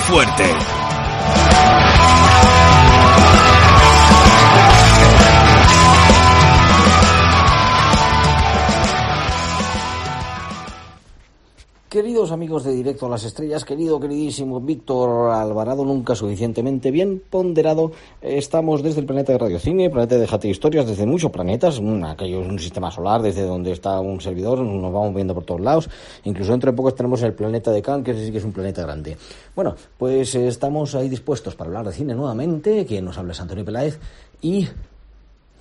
Fuerte! Queridos amigos de Directo a las Estrellas, querido, queridísimo Víctor Alvarado, nunca suficientemente bien ponderado, estamos desde el planeta de Radiocine, planeta de Jate Historias, desde muchos planetas, un, aquello es un sistema solar, desde donde está un servidor, nos vamos viendo por todos lados, incluso dentro de poco tenemos el planeta de Khan, que sí que es un planeta grande. Bueno, pues eh, estamos ahí dispuestos para hablar de cine nuevamente, quien nos habla es Antonio Peláez, y...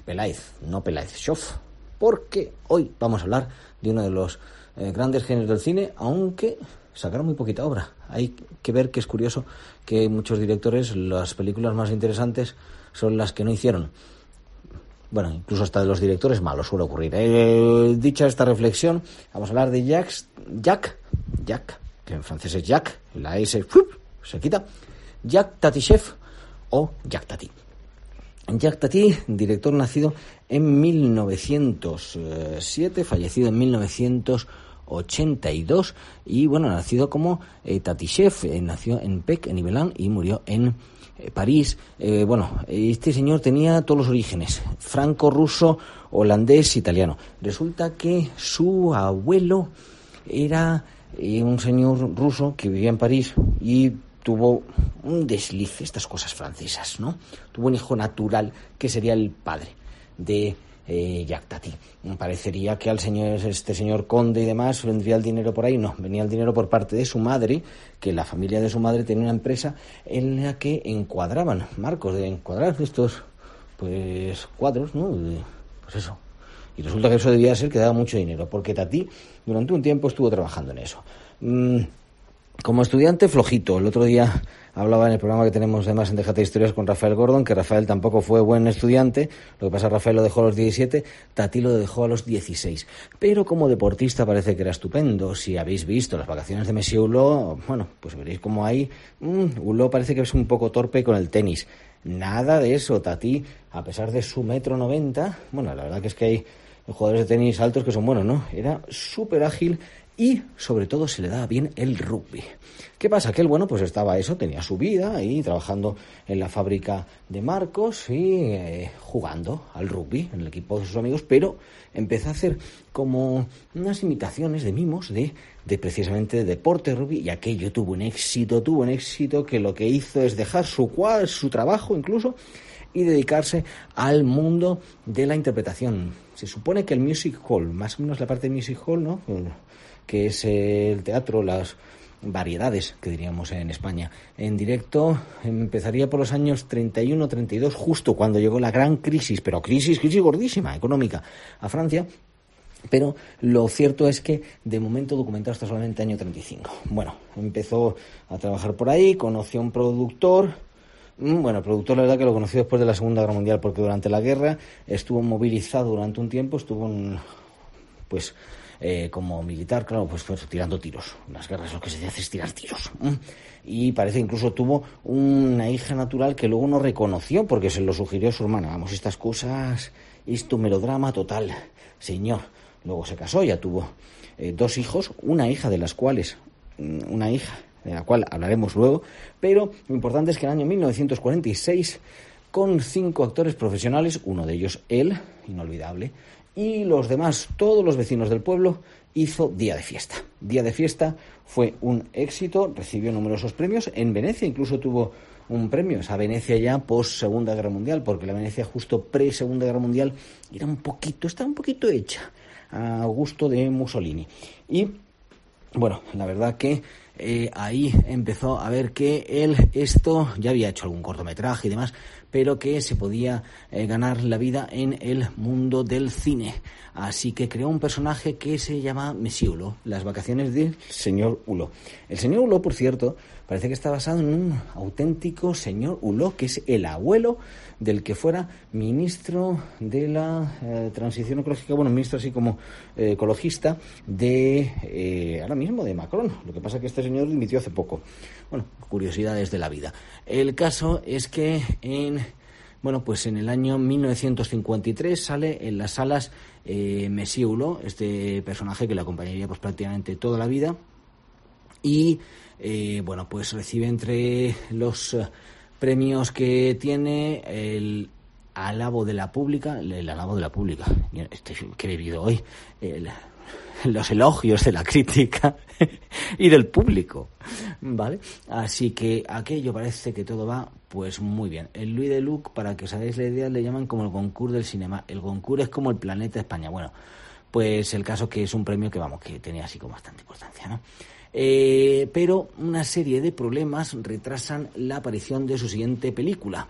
Peláez, no Peláez Schoff, porque hoy vamos a hablar de uno de los eh, grandes géneros del cine, aunque sacaron muy poquita obra. Hay que ver que es curioso que muchos directores, las películas más interesantes son las que no hicieron. Bueno, incluso hasta de los directores malos suele ocurrir. Eh, dicha esta reflexión, vamos a hablar de Jacques, Jack, Jack, que en francés es Jack, la S se quita, Jack Tatichev o Jack Tati. Jack Tati, director nacido en 1907, fallecido en 1982 y bueno, nacido como eh, Tatishev, eh, nació en Pec, en Ibelán y murió en eh, París. Eh, bueno, este señor tenía todos los orígenes, franco-ruso, holandés, italiano. Resulta que su abuelo era un señor ruso que vivía en París y tuvo un desliz, estas cosas francesas, ¿no? Tuvo un hijo natural que sería el padre de eh, Jacques Tati. Parecería que al señor, este señor conde y demás vendría el dinero por ahí. No, venía el dinero por parte de su madre, que la familia de su madre tenía una empresa en la que encuadraban marcos, de encuadrar estos pues cuadros, ¿no? Pues eso. Y resulta que eso debía ser que daba mucho dinero, porque Tati durante un tiempo estuvo trabajando en eso. Como estudiante, flojito. El otro día hablaba en el programa que tenemos además en Déjate Historias con Rafael Gordon, que Rafael tampoco fue buen estudiante. Lo que pasa, Rafael lo dejó a los 17, Tati lo dejó a los 16. Pero como deportista parece que era estupendo. Si habéis visto las vacaciones de Messi Hulot, bueno, pues veréis como ahí, mm, Hulot parece que es un poco torpe con el tenis. Nada de eso, Tati, a pesar de su metro noventa, bueno, la verdad que es que hay jugadores de tenis altos que son buenos, ¿no? Era súper ágil y sobre todo se le daba bien el rugby. ¿Qué pasa? Que él, bueno, pues estaba eso, tenía su vida ahí trabajando en la fábrica de Marcos y eh, jugando al rugby en el equipo de sus amigos, pero empezó a hacer como unas imitaciones de mimos de, de precisamente de deporte rugby y aquello tuvo un éxito, tuvo un éxito que lo que hizo es dejar su, cua- su trabajo incluso y dedicarse al mundo de la interpretación. Se supone que el music hall, más o menos la parte de music hall, ¿no? que es el teatro, las variedades que diríamos en España. En directo empezaría por los años 31-32, justo cuando llegó la gran crisis, pero crisis, crisis gordísima, económica, a Francia. Pero lo cierto es que de momento documentado hasta solamente año 35. Bueno, empezó a trabajar por ahí, conoció a un productor, Bueno, el productor la verdad que lo conoció después de la Segunda Guerra Mundial porque durante la guerra estuvo movilizado durante un tiempo, estuvo pues eh, como militar, claro, pues fue tirando tiros. En las guerras lo que se hace es tirar tiros. Mm. Y parece que incluso tuvo una hija natural que luego no reconoció porque se lo sugirió su hermana. Vamos, estas cosas, esto melodrama total. Señor, luego se casó, ya tuvo eh, dos hijos, una hija de las cuales, mm, una hija de la cual hablaremos luego, pero lo importante es que en el año 1946, con cinco actores profesionales, uno de ellos él, inolvidable, y los demás, todos los vecinos del pueblo, hizo Día de Fiesta. Día de Fiesta fue un éxito, recibió numerosos premios, en Venecia incluso tuvo un premio, esa Venecia ya post Segunda Guerra Mundial, porque la Venecia justo pre Segunda Guerra Mundial era un poquito, estaba un poquito hecha a gusto de Mussolini. Y bueno, la verdad que eh, ahí empezó a ver que él esto ya había hecho algún cortometraje y demás, pero que se podía eh, ganar la vida en el mundo del cine. Así que creó un personaje que se llama Messiulo, las vacaciones del señor Hulo. El señor Hulo, por cierto, parece que está basado en un auténtico señor Hulo, que es el abuelo del que fuera ministro de la eh, transición ecológica, bueno, ministro así como ecologista de ahora mismo de Macron. Lo que pasa es que este señor dimitió hace poco. Bueno, curiosidades de la vida. El caso es que en bueno, pues en el año 1953 sale en las salas eh, este personaje que le acompañaría pues prácticamente toda la vida y bueno, pues recibe entre los premios que tiene el alabo de la pública, el alabo de la pública, este, que he vivido hoy, los elogios de la crítica y del público, ¿vale? Así que aquello parece que todo va pues muy bien. El Louis de Luc, para que os hagáis la idea, le llaman como el concurso del cinema. El concurso es como el planeta España. Bueno, pues el caso que es un premio que vamos, que tenía así como bastante importancia, ¿no? Eh, pero una serie de problemas retrasan la aparición de su siguiente película,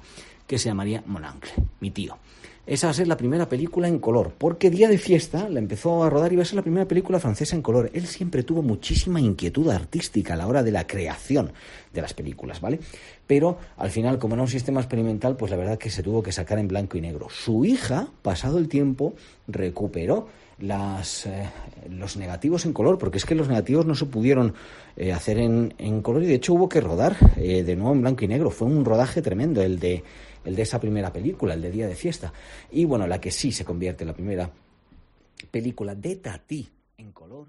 que se llamaría Monancle, mi tío. Esa va a ser la primera película en color, porque Día de Fiesta la empezó a rodar y va a ser la primera película francesa en color. Él siempre tuvo muchísima inquietud artística a la hora de la creación de las películas, ¿vale? Pero al final, como era un sistema experimental, pues la verdad que se tuvo que sacar en blanco y negro. Su hija, pasado el tiempo, recuperó las, eh, los negativos en color, porque es que los negativos no se pudieron eh, hacer en, en, color y de hecho hubo que rodar eh, de nuevo en blanco y negro. Fue un rodaje tremendo el de, el de esa primera película, el de Día de Fiesta. Y bueno, la que sí se convierte en la primera película de Tati en color.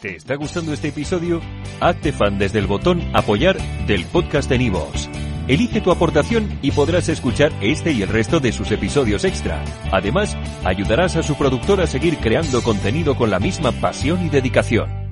¿Te está gustando este episodio? Hazte fan desde el botón apoyar del podcast de Nivos. Elige tu aportación y podrás escuchar este y el resto de sus episodios extra. Además, ayudarás a su productor a seguir creando contenido con la misma pasión y dedicación.